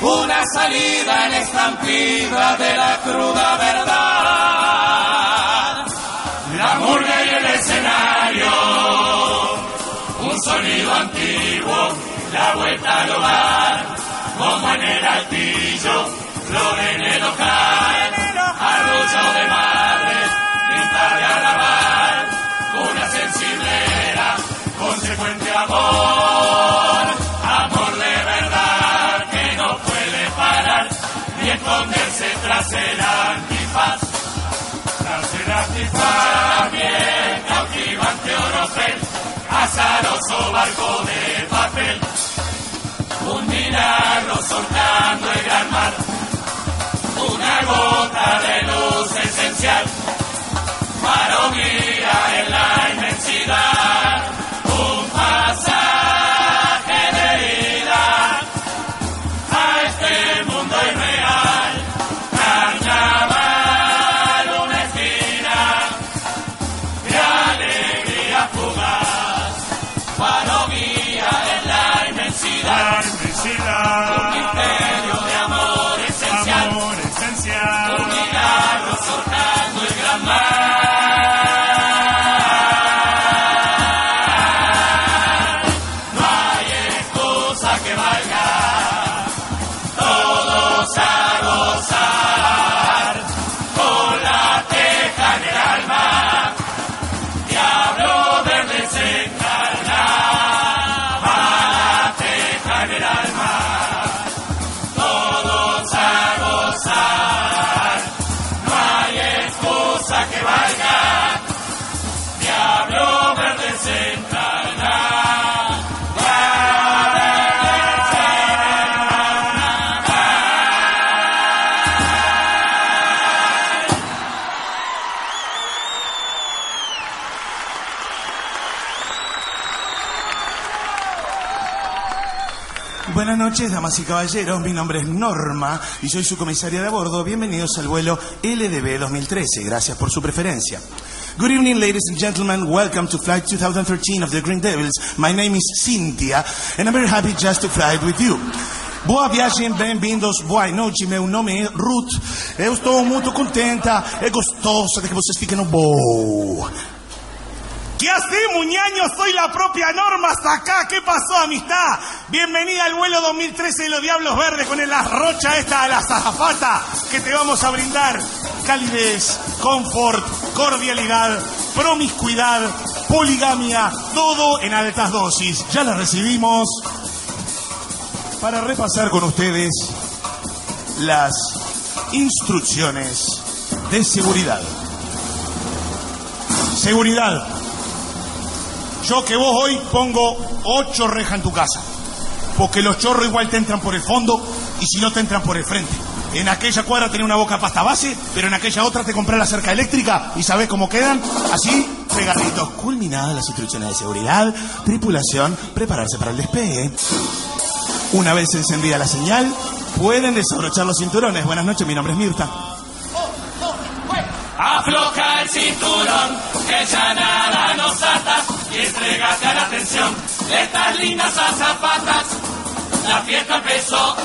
Una salida en estampida de la cruda verdad. La murga y el escenario, un sonido antiguo, la vuelta al hogar, como en el altillo, azaroso barco de papel, un milagro soltando el gran mar, una gota de luz esencial, noches, damas y caballeros. Mi nombre es Norma y soy su comisaria de bordo. Bienvenidos al vuelo LDB 2013. Gracias por su preferencia. Good evening, ladies and gentlemen. Welcome to Flight 2013 of the Green Devils. My name is Cynthia, and I'm very happy just to fly with you. Boa viagem, bem-vindos, boa noite. Meu nome é Ruth. Eu estou muito contenta, é gostoso de que vocês fiquem no voo. ¿Qué hace, muñaño? Soy la propia Norma hasta acá. ¿Qué pasó, amistad? Bienvenida al vuelo 2013 de los Diablos Verdes con el arrocha esta a la zafata que te vamos a brindar. Calidez, confort, cordialidad, promiscuidad, poligamia, todo en altas dosis. Ya la recibimos para repasar con ustedes las Instrucciones de seguridad. Seguridad. Yo que vos hoy pongo ocho rejas en tu casa. Porque los chorros igual te entran por el fondo y si no te entran por el frente. En aquella cuadra tenés una boca pasta base, pero en aquella otra te compré la cerca eléctrica y sabés cómo quedan. Así, pegaditos. Culminadas las instrucciones de seguridad, tripulación, prepararse para el despegue. Una vez encendida la señal, pueden desabrochar los cinturones. Buenas noches, mi nombre es Mirta. Afloja el cinturón, que ya nada nos estas lindas azafatas. La fiesta empezó,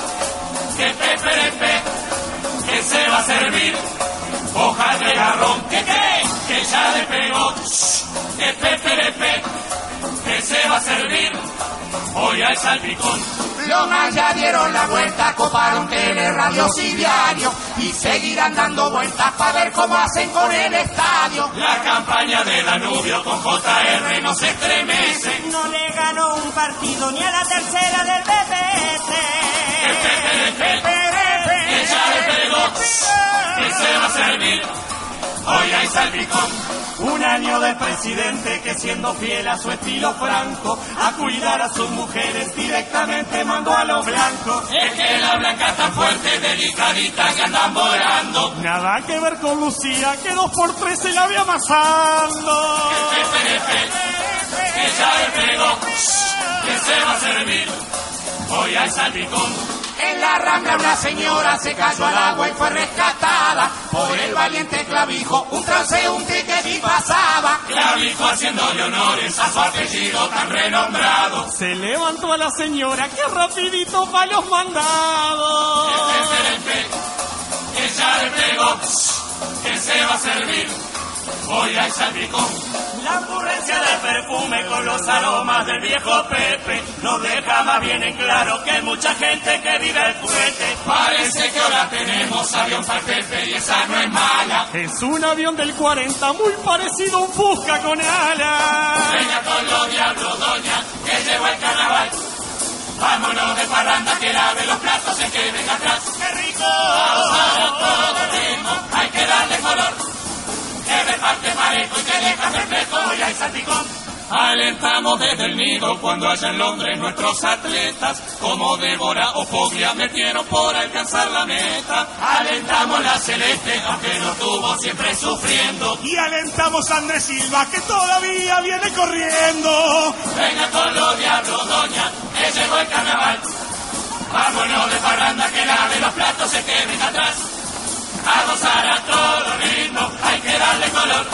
que peperepe, que se va a servir. Hojas de garrón, que qué, que ya le pegó, que peperepe, que se va a servir. Hoy hay salpicón. Lomas ya dieron la vuelta, coparon tele, radios y diario y seguirán dando vueltas para ver cómo hacen con el estadio. La campaña de Danubio con JR no se estremece. No le ganó un partido ni a la tercera del Que BPS. peperepe, que ya le pegó, que se va a servir. Hoy hay salpicón. Un año del presidente que siendo fiel a su estilo franco, a cuidar a sus mujeres directamente mandó a los blancos. Es que la blanca está fuerte, delicadita, que andan volando. Nada que ver con Lucía, que dos por tres se la ve amasando. que ya le pegó, que se va a servir. Hoy hay salpicón. En la rambla una señora se cayó al agua y fue rescatada por el valiente clavijo, un transeúnte que vi pasaba. Clavijo haciéndole honores a su apellido tan renombrado. Se levantó a la señora, que rapidito pa' los mandados. Que ya le pegó, que se va a servir. Hoy hay salpicón. La ocurrencia del perfume con los aromas del viejo Pepe nos deja más bien en claro que hay mucha gente que vive el juguete. Parece que ahora tenemos avión para el Pepe y esa no es mala. Es un avión del 40 muy parecido a un Fusca con alas. Venga con los diablos, doña, que llegó el carnaval. Vámonos de parranda, que lave los platos, se que venga atrás. ¡Qué rico! Ahora todo ritmo, hay que darle color. Que reparte parejo y que deja perplejo, hoy hay salpicón. Alentamos desde el nido cuando allá en Londres nuestros atletas, como Débora o Foglia, metieron por alcanzar la meta. Alentamos la celeste, aunque no estuvo siempre sufriendo. Y alentamos a Andrés Silva, que todavía viene corriendo. Venga con los diablos, doña, que llegó el carnaval. Vámonos de parranda, que lave los platos, se queden atrás. A gozar a todo ritmo, hay que darle color.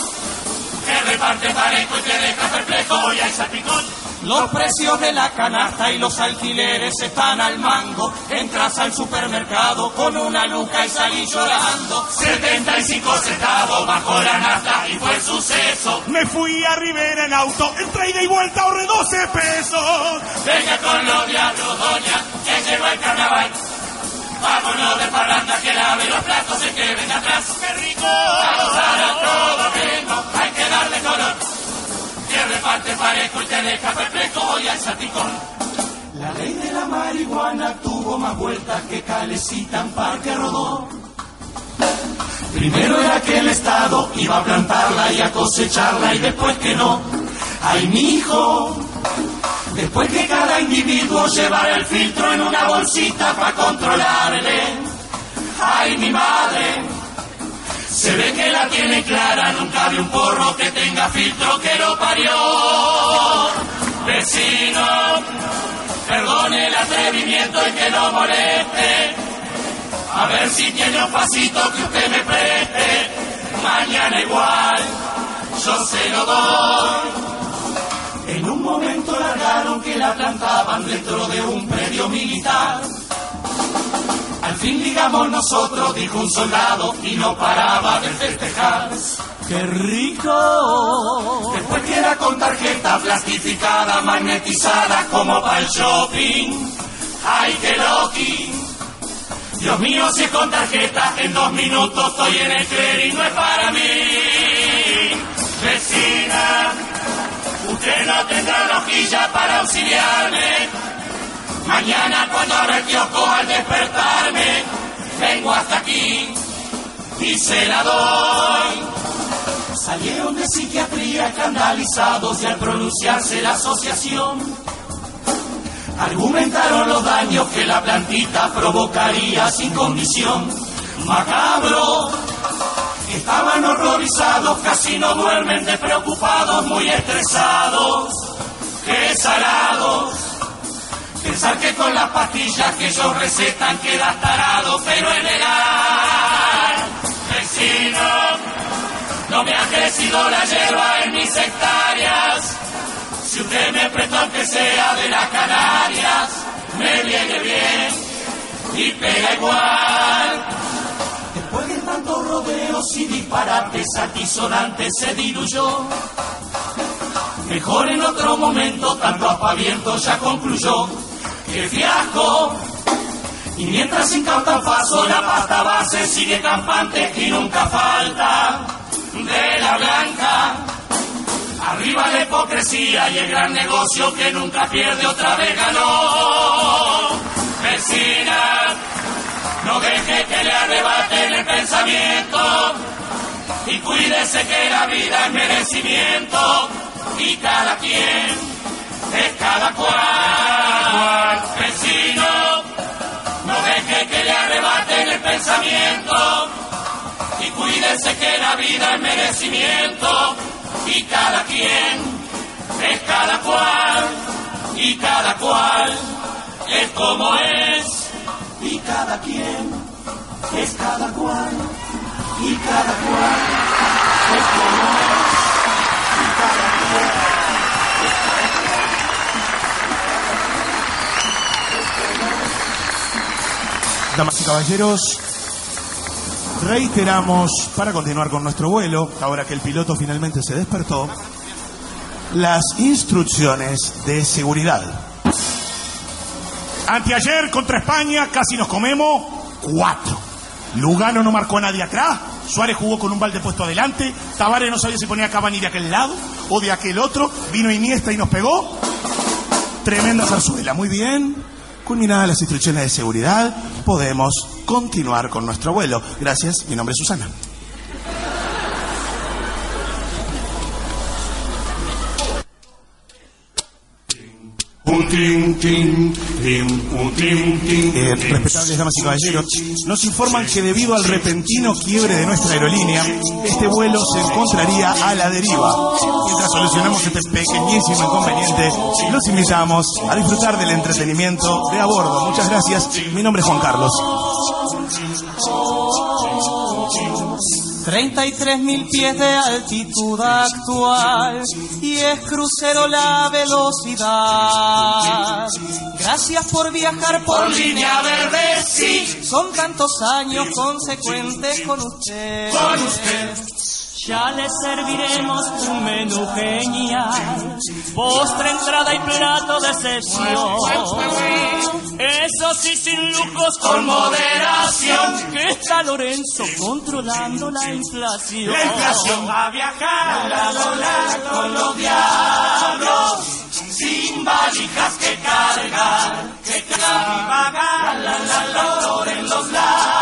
Que reparte parejo y que deja perplejo, hoy hay salpicón. Los precios de la canasta y los alquileres están al mango. Entras al supermercado con una luca y salís llorando. 75 centavos bajo la nafta y fue el suceso. Me fui a Rivera en auto, entre ida y vuelta ahorré 12 pesos. Venga con los diablos, doña, que llegó el carnaval. Vámonos de parranda, que lave los platos, se queden atrás. ¡Qué rico! A todo ritmo, hay que darle color. Que reparte parejo y te deja perplejo, hoy hay salpicón. La ley de la marihuana tuvo más vueltas que Calecita en Parque Rodó. Primero era que el Estado iba a plantarla y a cosecharla y después que no. ¡Ay, mi hijo! Después que cada individuo llevara el filtro en una bolsita para controlarle. ¡Ay, mi madre! Se ve que la tiene clara, nunca vi un porro que tenga filtro que lo parió. Vecino, perdone el atrevimiento y que no moleste. A ver si tiene un pasito que usted me preste. Mañana igual, yo se lo doy. En un momento que la plantaban dentro de un predio militar. Al fin digamos nosotros, dijo un soldado, y no paraba de festejar. ¡Qué rico! Después que era con tarjeta plastificada, magnetizada como para el shopping. ¡Ay, qué loqui! Dios mío, si es con tarjeta, en dos minutos estoy en el clearing, no es para mí. Auxiliarme. Mañana cuando abra el kiosco al despertarme, vengo hasta aquí. y se la doy. Salieron de psiquiatría escandalizados y al pronunciarse la asociación, argumentaron los daños que la plantita provocaría sin condición. Macabro, estaban horrorizados, casi no duermen despreocupados, muy estresados, qué salados. Pensar que con las pastillas que ellos recetan queda tarado, pero en el vecino no me ha crecido la hierba en mis hectáreas. Si usted me presta que sea de las Canarias, me viene bien y pega igual. Después de tantos rodeos y disparates altisonantes se diluyó. Mejor en otro momento, tanto apaviento ya concluyó. ¡Qué fiasco! Y mientras incauta paso, la pasta base sigue campante y nunca falta de la blanca. Arriba la hipocresía y el gran negocio que nunca pierde otra vez ganó. Vecina, no deje que le arrebaten el pensamiento y cuídese que la vida es merecimiento y cada quien es cada cual. Vecino, no deje que le arrebaten el pensamiento y cuídese que la vida es merecimiento y cada quien es cada cual y cada cual es como es y cada quien es cada cual y cada cual es como es y cada Damas y caballeros, reiteramos para continuar con nuestro vuelo, ahora que el piloto finalmente se despertó, las instrucciones de seguridad. Anteayer contra España casi nos comemos cuatro. Lugano no marcó a nadie atrás, Suárez jugó con un balde puesto adelante, Tavares no sabía si ponía Cavani de aquel lado o de aquel otro, vino Iniesta y nos pegó. Tremenda zarzuela, muy bien. Culminadas las instrucciones de seguridad, podemos continuar con nuestro vuelo. Gracias, mi nombre es Susana. Eh, respetables damas y caballeros, nos informan que debido al repentino quiebre de nuestra aerolínea, este vuelo se encontraría a la deriva. Mientras solucionamos este pequeñísimo inconveniente, los invitamos a disfrutar del entretenimiento de a bordo. Muchas gracias. Mi nombre es Juan Carlos. 33 mil pies de altitud actual y es crucero la velocidad. Gracias por viajar por, línea verde, sí. Son tantos años consecuentes con usted. Con usted. Ya le serviremos un menú genial, postre, entrada y plato de sesión. Eso sí, sin lujos, Con moderación. Que está Lorenzo controlando la inflación. La inflación va a viajar a la dólar con los diablos. Sin valijas que cargar, que cargar, la la la flor en los labios,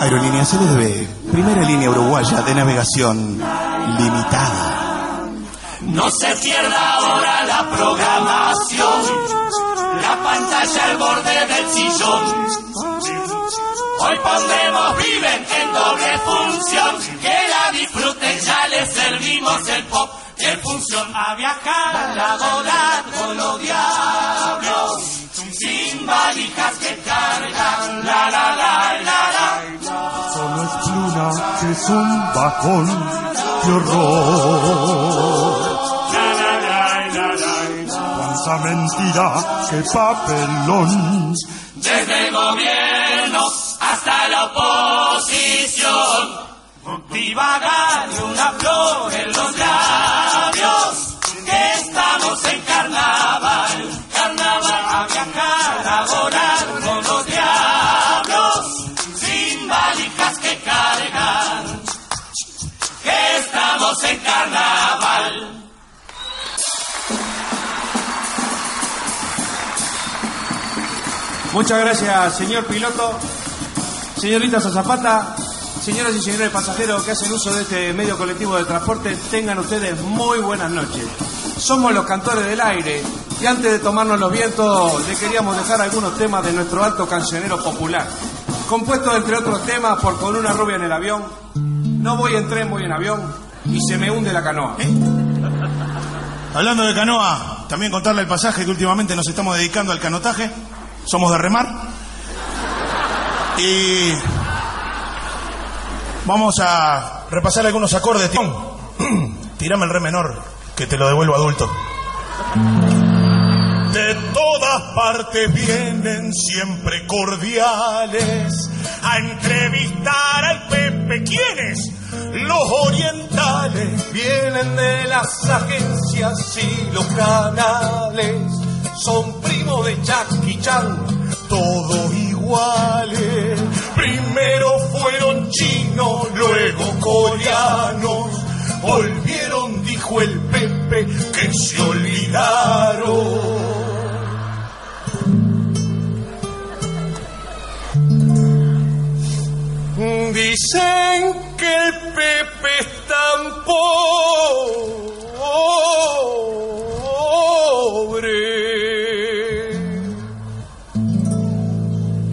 Aerolíneas LDB, primera línea uruguaya de navegación limitada. No se pierda ahora la programación, la pantalla al borde del sillón. Hoy pondremos Viven en doble función, que la disfruten, ya les servimos el pop en función a viajar a la volar con los diablos, sin valijas que cargan, la la la la pluna que bajón de horror. Cuánta mentira, qué papelón. desde el gobierno hasta la oposición. Divagar una flor en los labios, que estamos en carnaval. Muchas gracias, señor piloto, señorita Zapata, señoras y señores pasajeros que hacen uso de este medio colectivo de transporte, tengan ustedes muy buenas noches. Somos los cantores del aire y antes de tomarnos los vientos le queríamos dejar algunos temas de nuestro alto cancionero popular. Compuesto entre otros temas por Con una rubia en el avión, No voy en tren, voy en avión y Se me hunde la canoa. Hablando de canoa, también contarle el pasaje que últimamente nos estamos dedicando al canotaje. Somos de remar. Y vamos a repasar algunos acordes. Tirame el re menor, que te lo devuelvo adulto. De todas partes vienen siempre cordiales a entrevistar al Pepe. ¿Quiénes? Los orientales vienen de las agencias y los canales. Son primos de Jackie Chan, todos iguales. Primero fueron chinos, luego coreanos. Volvieron, dijo el Pepe, que se olvidaron. Dicen que el Pepe es tan pobre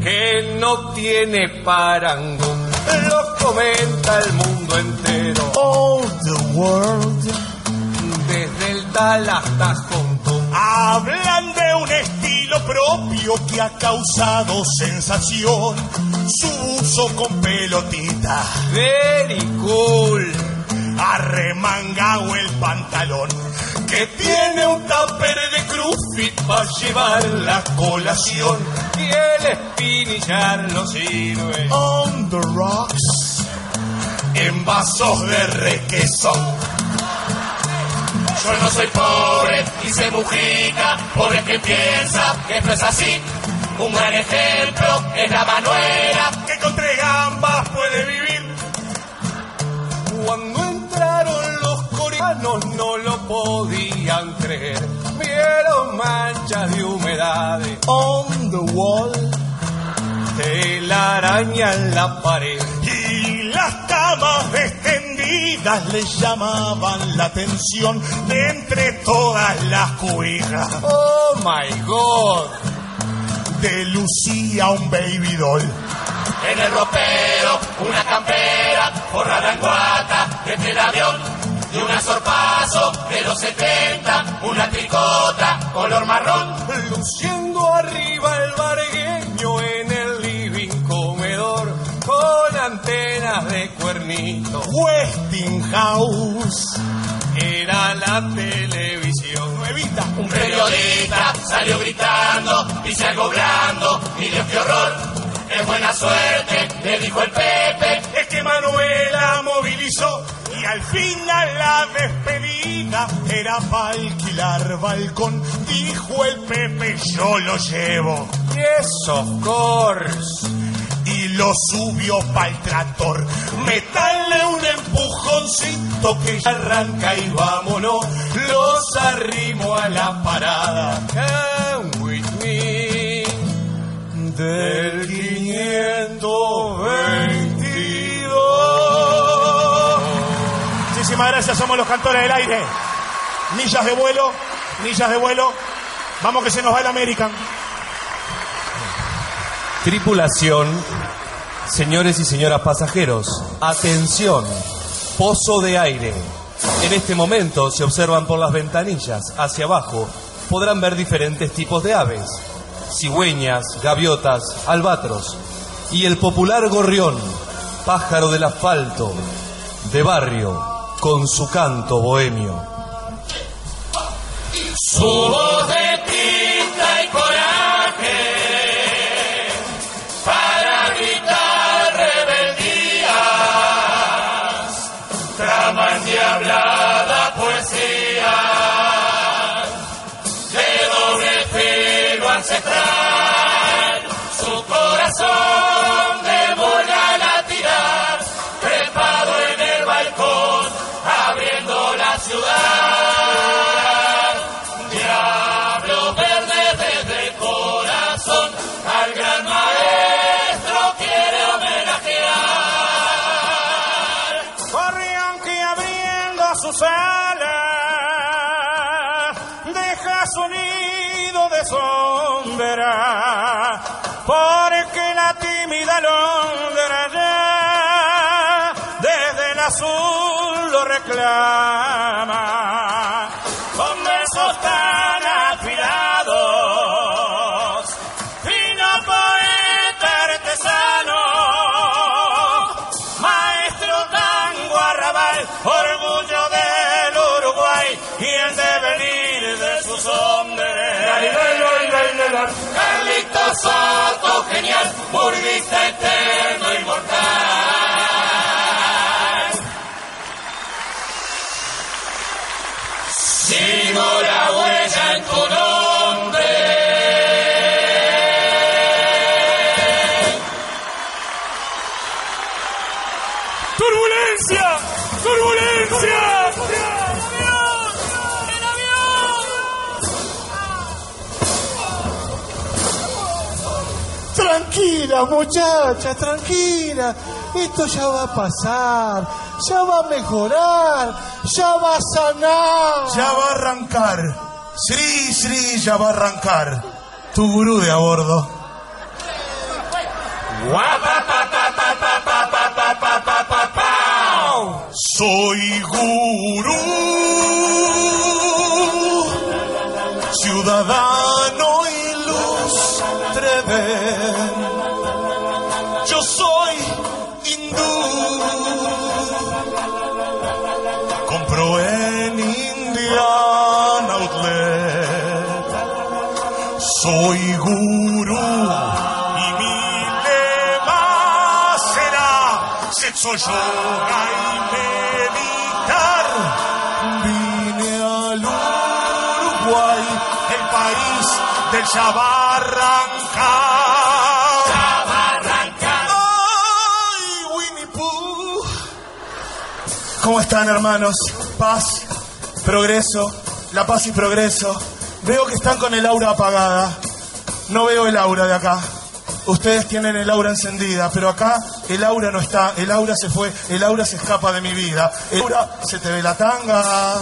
que no tiene parango. Lo comenta el mundo entero. All the world. Desde el tal hasta Hong Hablan de un estilo propio que ha causado sensación. Su con pelotita. Very cool. Arremangado el pantalón. Que tiene un tupper de crufit para llevar la colación. Y el espinillar lo sirve. On the rocks. En vasos de requesón. Yo no soy pobre y se mujica, pobre que piensa que esto es así. Un gran ejemplo es la Manuela, que con tres gambas puede vivir. Cuando entraron los coreanos no lo podían creer. Vieron manchas de humedades on the wall, araña en la pared. Y las camas extendidas le llamaban la atención de entre todas las cuijas. Oh my god, de Lucía un baby doll. En el ropero, una campera, forrada en guata, desde el avión, y un azorpazo de los 70, una tricota color marrón. Luciendo arriba el bargueño en el living comedor, con antenas de cuernito. Westinghouse era la televisión nuevita. Un periodista salió gritando, dice algo blando, y Dios qué horror. Es buena suerte, le dijo el Pepe. Es que Manuela movilizó y al final la despedida era para alquilar balcón. Dijo el Pepe, yo lo llevo. Yes, of course. Y lo subió para el tractor. Metalle un empujoncito que ya arranca y vámonos. Los arrimo a la parada. Del 522. Muchísimas gracias, somos los cantores del aire. Millas de vuelo, millas de vuelo. Vamos que se nos va el American. Tripulación, señores y señoras pasajeros, atención, pozo de aire. En este momento se observan por las ventanillas hacia abajo, podrán ver diferentes tipos de aves, cigüeñas, gaviotas, albatros y el popular gorrión, pájaro del asfalto, de barrio, con su canto bohemio. Su voz de tinta y coraje para gritar rebeldías, trama endiablada poesía ancestral, su corazón de bola latirá, trepado en el balcón, abriendo la ciudad. Reclama. Con besos tan afilados, fino poeta artesano, maestro tango arrabal, orgullo del Uruguay y el devenir de sus hombres. Carlito Soto, genial, burguista eterno, inmortal. Jaguares and Cordova. Tranquila, muchacha, tranquila. Esto ya va a pasar, ya va a mejorar, ya va a sanar. Ya va a arrancar. Sri, Sri, ya va a arrancar. Tu gurú de a bordo. Soy gurú, ciudadano Soy gurú y mi lema será sexo, yoga y meditar. Vine al Uruguay, el país del ya va a arrancar. Ya va a arrancar. ¡Ay, Winnie Pooh! ¿Cómo están, hermanos? Paz, progreso, la paz y progreso. Veo que están con el aura apagada. No veo el aura de acá. Ustedes tienen el aura encendida, pero acá el aura no está. El aura se fue, el aura se escapa de mi vida. El aura se te ve la tanga.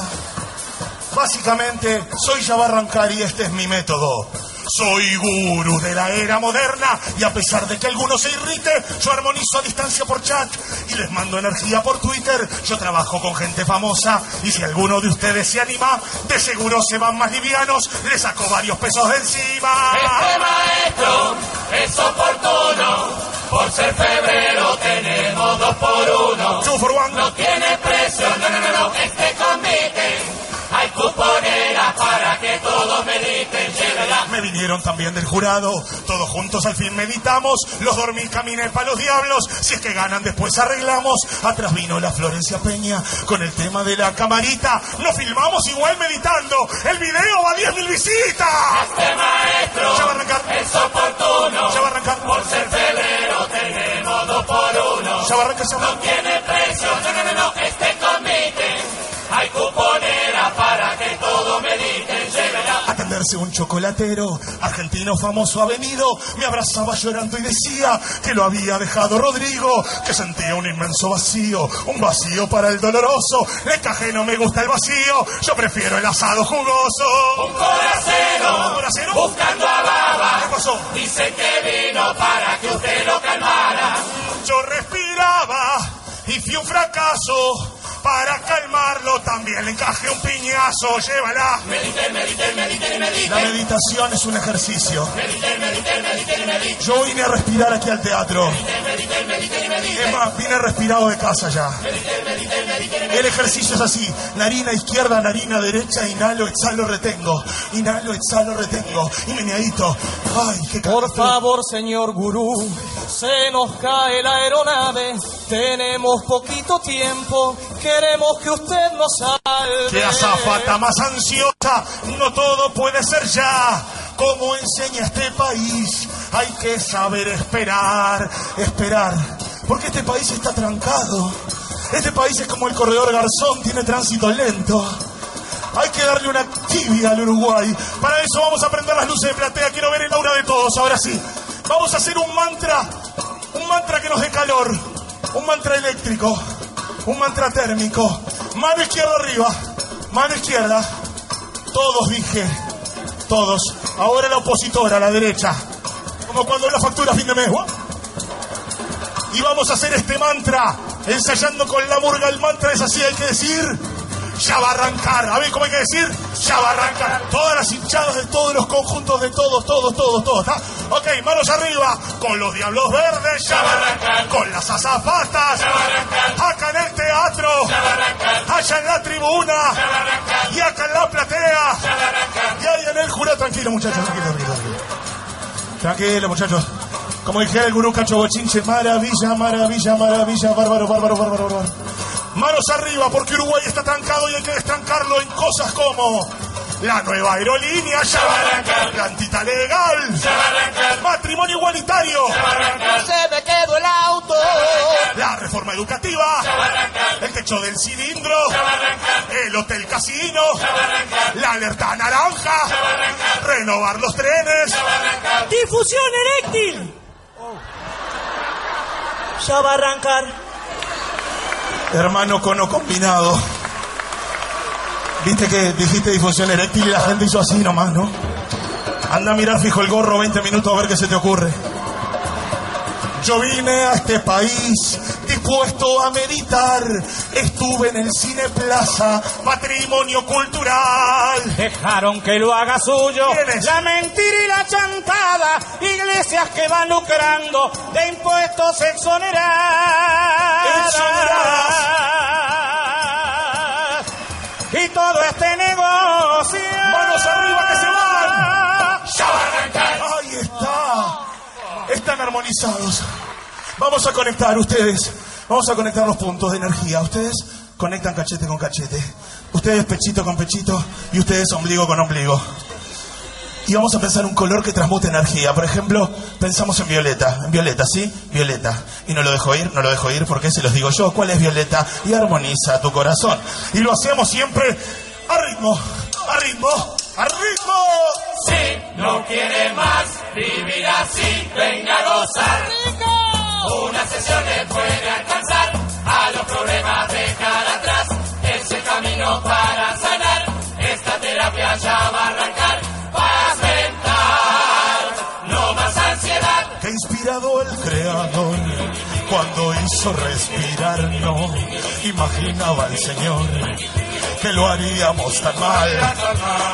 Básicamente, soy ya va a arrancar y este es mi método. Soy gurú de la era moderna y a pesar de que alguno se irrite, yo armonizo a distancia por chat y les mando energía por Twitter. Yo trabajo con gente famosa y si alguno de ustedes se anima, de seguro se van más livianos, le saco varios pesos de encima. Este maestro es oportuno, por ser febrero tenemos dos por uno. Two for one. No tiene precio, no, no, no, no, este convite. Hay cuponeras para todos mediten, llévela. Me vinieron también del jurado, todos juntos al fin meditamos, los dormí, caminé para los diablos, si es que ganan después arreglamos. Atrás vino la Florencia Peña con el tema de la camarita, nos filmamos igual meditando, el video va a 10.000 visitas. Este maestro Ya va a arrancar. es oportuno, Ya va a arrancar. por ser febrero tenemos dos por uno. Ya va a arrancar, ya va a No tiene precio, no, no, no, no, este convite. Hay cuponera un chocolatero, argentino famoso ha venido, me abrazaba llorando y decía que lo había dejado Rodrigo, que sentía un inmenso vacío, un vacío para el doloroso. Le cajé no me gusta el vacío, yo prefiero el asado jugoso. Un coracero, ¿Un coracero? buscando a Baba. ¿Qué pasó? Dice que vino para que usted lo calmara. Yo respiraba y fui un fracaso. Para calmarlo también le encajé un piñazo, llévala. Medite, medite, medite, medite. La meditación es un ejercicio. Medite, medite, medite, medite. Yo vine a respirar aquí al teatro. Medite, medite, medite. Es más, vine respirado de casa ya. El ejercicio es así. Narina izquierda, narina derecha, inhalo, exhalo, retengo. Inhalo, exhalo, retengo. Y meneadito. Ay, qué Por favor, señor gurú, se nos cae la aeronave. Tenemos poquito tiempo, queremos que usted nos salve. Qué azafata más ansiosa. No todo puede ser ya. Como enseña este país, hay que saber esperar, esperar. Porque este país está trancado. Este país es como el corredor Garzón, tiene tránsito lento. Hay que darle una tibia al Uruguay. Para eso vamos a prender las luces de platea. Quiero ver el aura de todos. Ahora sí. Vamos a hacer un mantra. Un mantra que nos dé calor. Un mantra eléctrico. Un mantra térmico. Mano izquierda arriba. Mano izquierda. Todos dije. Todos. Ahora la opositora, la derecha. Como cuando la factura fin de mes. ¡guau! Y vamos a hacer este mantra, ensayando con la murga. El mantra es así, hay que decir, ya va a arrancar. A ver, ¿cómo hay que decir? Ya va a arrancar. Todas las hinchadas de todos los conjuntos de todos, todos, todos, todos. ¿está? Ok, manos arriba. Con los diablos verdes. Con las azafatas. Acá en el teatro. Allá en la tribuna. Y acá en la platea. Y ahí en el jurado. Tranquilo, muchachos, tranquilo, tranquilo. tranquilo. Tranquilo, muchachos. Como dijera el gurú Cacho Bochinche, maravilla, maravilla, maravilla, bárbaro, bárbaro, bárbaro, bárbaro. Manos arriba, porque Uruguay está trancado y hay que destrancarlo en cosas como la nueva aerolínea, ya va a arrancar. La antita legal, ya va a arrancar. Matrimonio igualitario, ya va a arrancar. Se me quedó el auto. La reforma educativa, ya va a arrancar. El techo del cilindro, ya va a arrancar. El hotel casino, ya va a arrancar. La alerta naranja, ya va a arrancar. Renovar los trenes, ya va a arrancar. Difusión eréctil. Ya va a arrancar. Hermano cono combinado. Viste que dijiste difusión eréctil y la gente hizo así nomás, ¿no? Anda a mirar fijo el gorro 20 minutos a ver qué se te ocurre. Yo vine a este país dispuesto a meditar. Estuve en el Cine Plaza, patrimonio cultural. Dejaron que lo haga suyo. La mentira y la chantada. Iglesias que van lucrando de impuestos exoneradas. Todo este negocio. ¡Manos arriba que se van! ¡Ya va a arrancar! ¡Ahí está! Están armonizados. Vamos a conectar ustedes. Vamos a conectar los puntos de energía. Ustedes conectan cachete con cachete. Ustedes pechito con pechito y ustedes ombligo con ombligo. Y vamos a pensar un color que transmute energía. Por ejemplo, pensamos en violeta. En violeta, ¿sí? Violeta. Y no lo dejo ir, no lo dejo ir porque se los digo yo. ¿Cuál es violeta? Y armoniza tu corazón. Y lo hacemos siempre a ritmo, a ritmo, a ritmo. Si no quiere más vivir así, venga a gozar. Una sesión le puede alcanzar a los problemas dejar atrás. Es el camino para hizo respirar no imaginaba el Señor que lo haríamos tan mal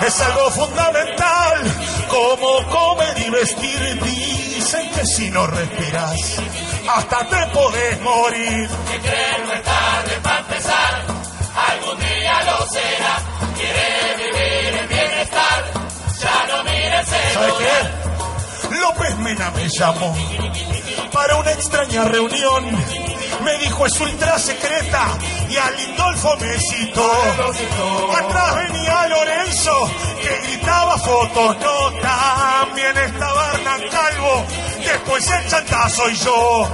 es algo fundamental como comer y vestir dicen que si no respiras hasta te podés morir Que cree no es tarde para empezar. Algún día lo será. Quiere vivir en bienestar. Ya no mire el ¿Sabe celular. qué? López Mena me llamó para una extraña reunión. Me dijo es ultra secreta y a Lindolfo me citó. Atrás venía Lorenzo que gritaba fotos, no también estaba Hernán Calvo. Después el chanta soy yo.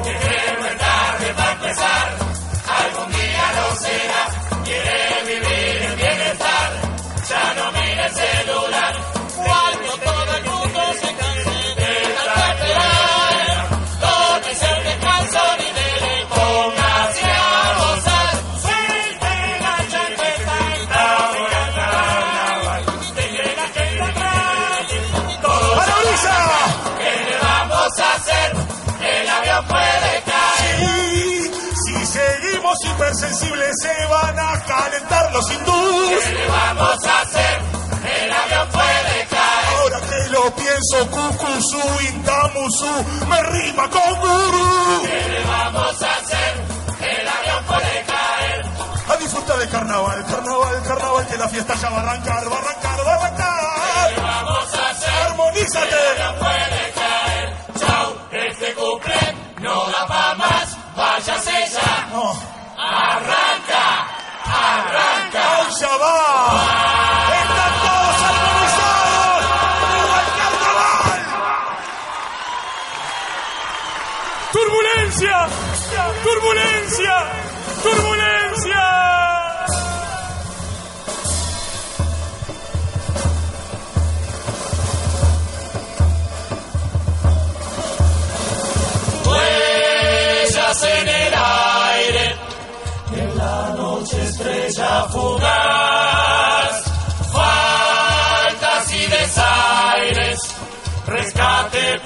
Se van a calentar los hindús. ¿Qué le vamos a hacer? El avión puede caer. Ahora que lo pienso, Kukusu, Intamusu, me rima con gurú. ¿Qué le vamos a hacer? El avión puede caer. A disfrutar de carnaval, carnaval, carnaval, que la fiesta ya va a arrancar, va a arrancar, va a arrancar.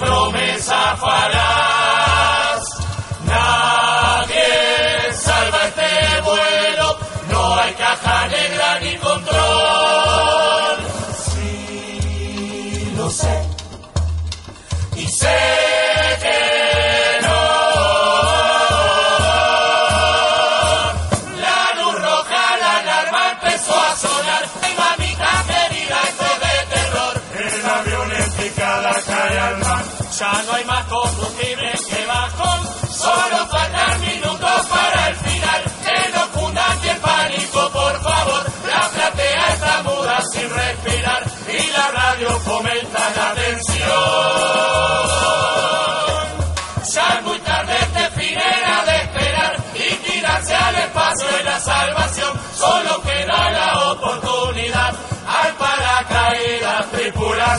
Promesa falaz.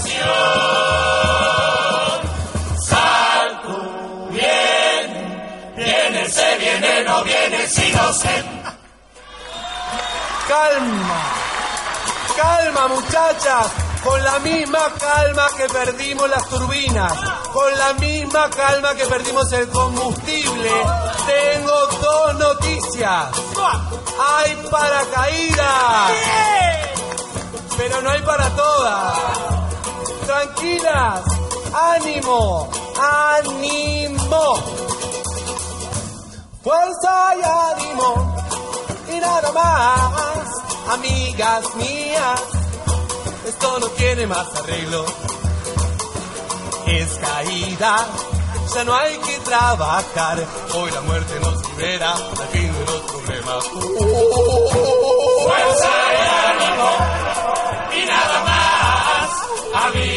Tripulación. Salto, viene, viene, se viene, no viene, si no sé. Calma, calma muchachas, con la misma calma que perdimos las turbinas, con la misma calma que perdimos el combustible, tengo dos noticias. Hay paracaídas, pero no hay para todas. Tranquilas, ánimo, ánimo. Fuerza y ánimo y nada más, amigas mías. Esto no tiene más arreglo. Es caída, ya no hay que trabajar. Hoy la muerte nos libera al fin de los problemas. Fuerza y ánimo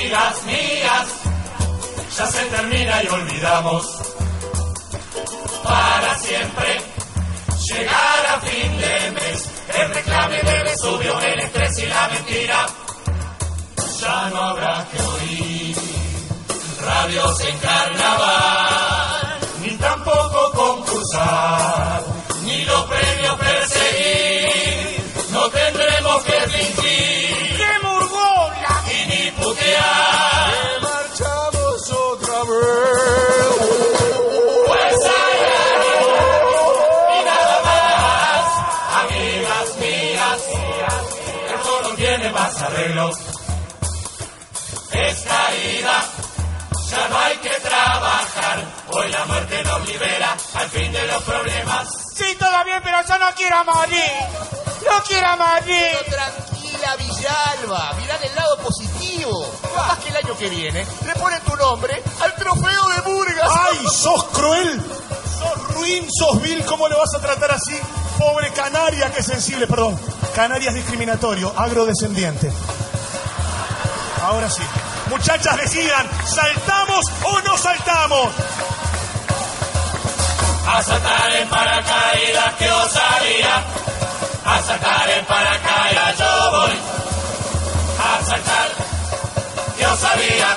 amigas mías. Ya se termina y olvidamos para siempre llegar a fin de mes. El reclame del subió el estrés y la mentira. Ya no habrá que oír radios en carnaval, ni tampoco concursar, ni los premios perseguir. Ya no hay que trabajar. Hoy la muerte nos libera al fin de los problemas. Sí, todo bien, pero yo no quiero morir. No quiero morir. Tranquila, Villalba. Mirá del lado positivo. Capaz que el año que viene le ponen tu nombre al trofeo de Burgas. ¡Ay, sos cruel! ¡Sos ruin, sos vil! ¿Cómo le vas a tratar así? Pobre canaria, que sensible, perdón. Canaria es discriminatorio, agrodescendiente. Ahora sí. Muchachas, decidan, ¿saltamos o no saltamos? A saltar en paracaídas, que osaría. A saltar en paracaídas, yo voy. A saltar, que osaría.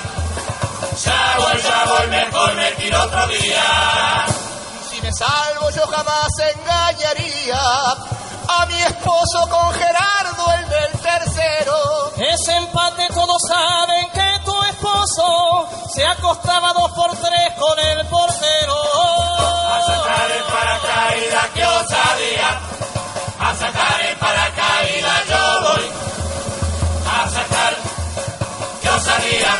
Ya voy, ya voy, mejor me tiro otro día. Si me salvo, yo jamás engañaría a mi esposo con Gerardo, el del tercero. Ese empate todos saben se acostaba dos por tres con el portero. A saltar en paracaídas, que osadía. A saltar en paracaídas, yo voy. A saltar, que osadía.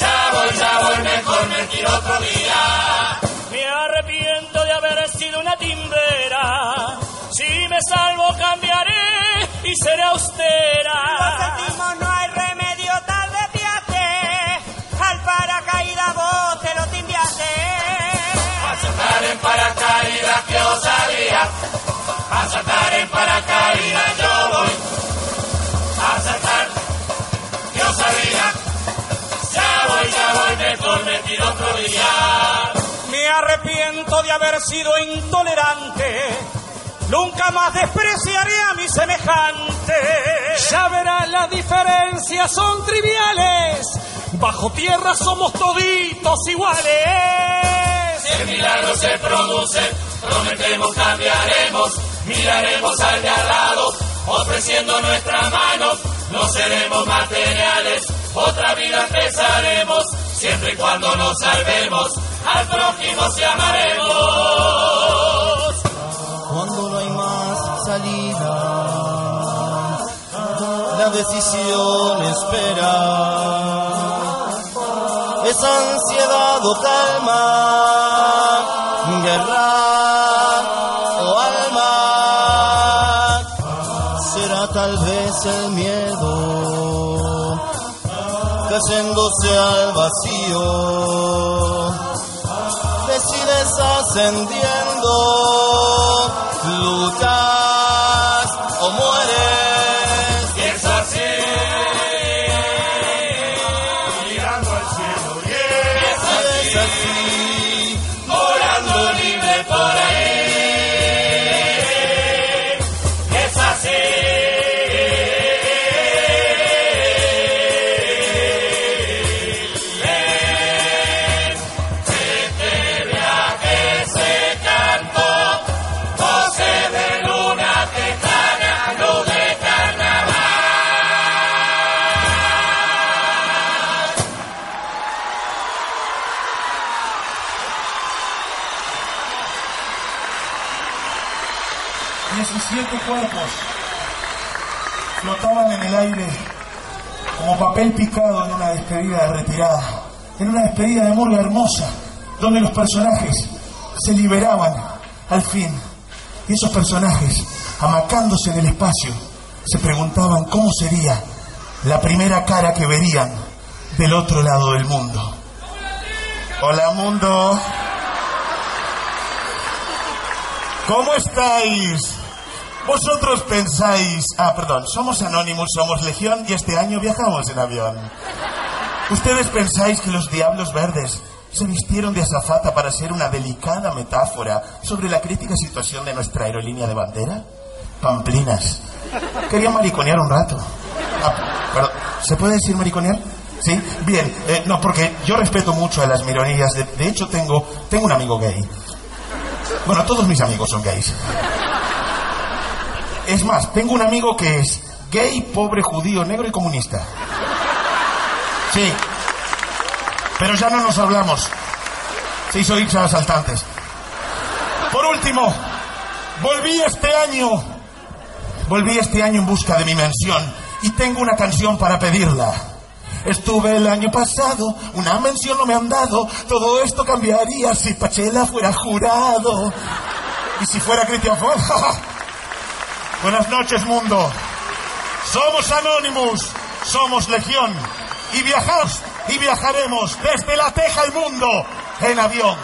Ya voy, ya voy, mejor me tiro otro día. Me arrepiento de haber sido una timbera. Si me salvo cambiaré y seré austera. Paracaídas, que osadía. A saltar en paracaídas, yo voy. A saltar, que osadía. Ya voy, ya voy, mejor me tiro otro día. Me arrepiento de haber sido intolerante. Nunca más despreciaré a mi semejante. Ya verás, las diferencias son triviales. Bajo tierra somos toditos iguales. Se produce, prometemos cambiaremos, miraremos al de al lado, ofreciendo nuestra mano, no seremos materiales, otra vida empezaremos, siempre y cuando nos salvemos, al prójimo se amaremos. Cuando no hay más salida, la decisión espera. Es ansiedad o calma, guerra o alma. Será tal vez el miedo, cayéndose al vacío. Decides ascendiendo, luchas Diecisiete cuerpos flotaban en el aire como papel picado en una despedida de retirada, en una despedida de murga hermosa, donde los personajes se liberaban al fin. Y esos personajes, amacándose en el espacio, se preguntaban cómo sería la primera cara que verían del otro lado del mundo. Hola mundo. ¿Cómo estáis? Vosotros pensáis... Ah, perdón, somos Anonymous, somos Legión y este año viajamos en avión. ¿Ustedes pensáis que los Diablos Verdes se vistieron de azafata para ser una delicada metáfora sobre la crítica situación de nuestra aerolínea de bandera? Pamplinas. Quería mariconear un rato. Ah, ¿Se puede decir mariconear? Sí, bien, eh, no, porque yo respeto mucho a las minorías. De, de hecho, tengo, tengo un amigo gay. Bueno, todos mis amigos son gays. Es más, tengo un amigo que es gay, pobre, judío, negro y comunista. Sí. Pero ya no nos hablamos. Se hizo irse a asaltantes. Por último, volví este año. Volví este año en busca de mi mención y tengo una canción para pedirla. Estuve el año pasado, una mención no me han dado. Todo esto cambiaría si Pachela fuera jurado. Y si fuera Cristian Ford. Buenas noches, mundo. Somos Anonymous, somos Legión. Y viajamos y viajaremos desde la Teja al mundo en avión.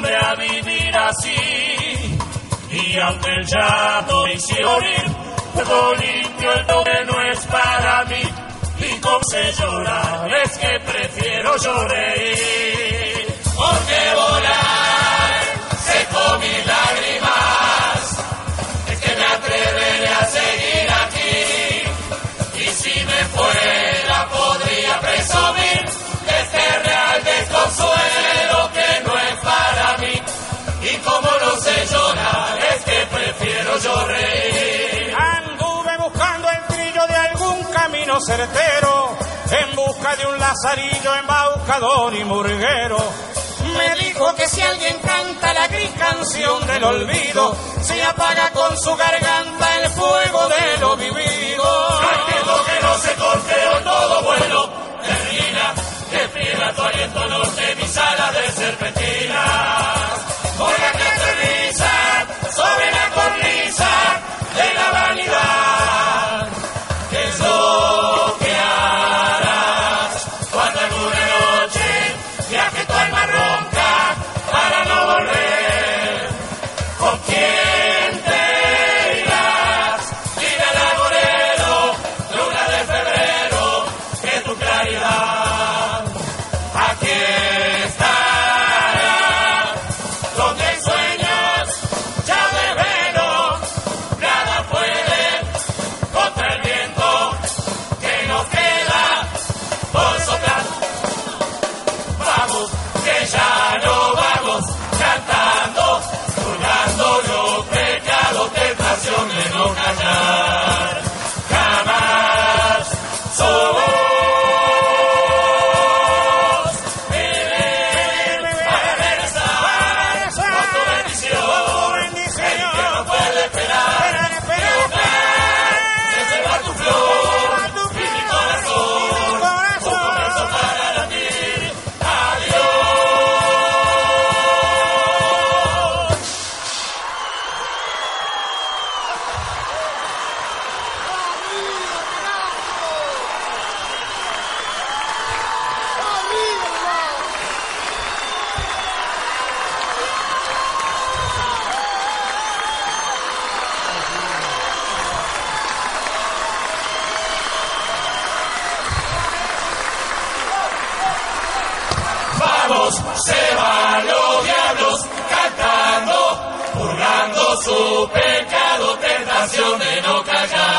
A vivir así. Y aunque el llanto me hicieron ir, todo limpio el toque no es para mí. Y como sé llorar, es que prefiero llorar. Porque volar seco mis lágrimas, es que me atreveré a seguir aquí. Y si me fuera, podría presumir que prefiero yo reír. Anduve buscando el trillo de algún camino certero, en busca de un lazarillo embaucador y murguero. Me dijo que si alguien canta la gris canción del olvido, se apaga con su garganta el fuego de lo vivido. Entiendo que no se corte hoy todo vuelo. Termina, que friega tu aliento norte, mis alas de serpentina. Su pecado, tentación de no callar.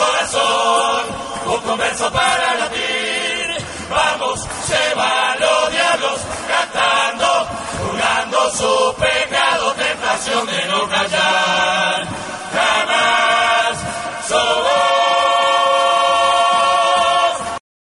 Corazón. Un converso para latir. Vamos, se van los diablos cantando, jugando su pecado, tentación de no callar.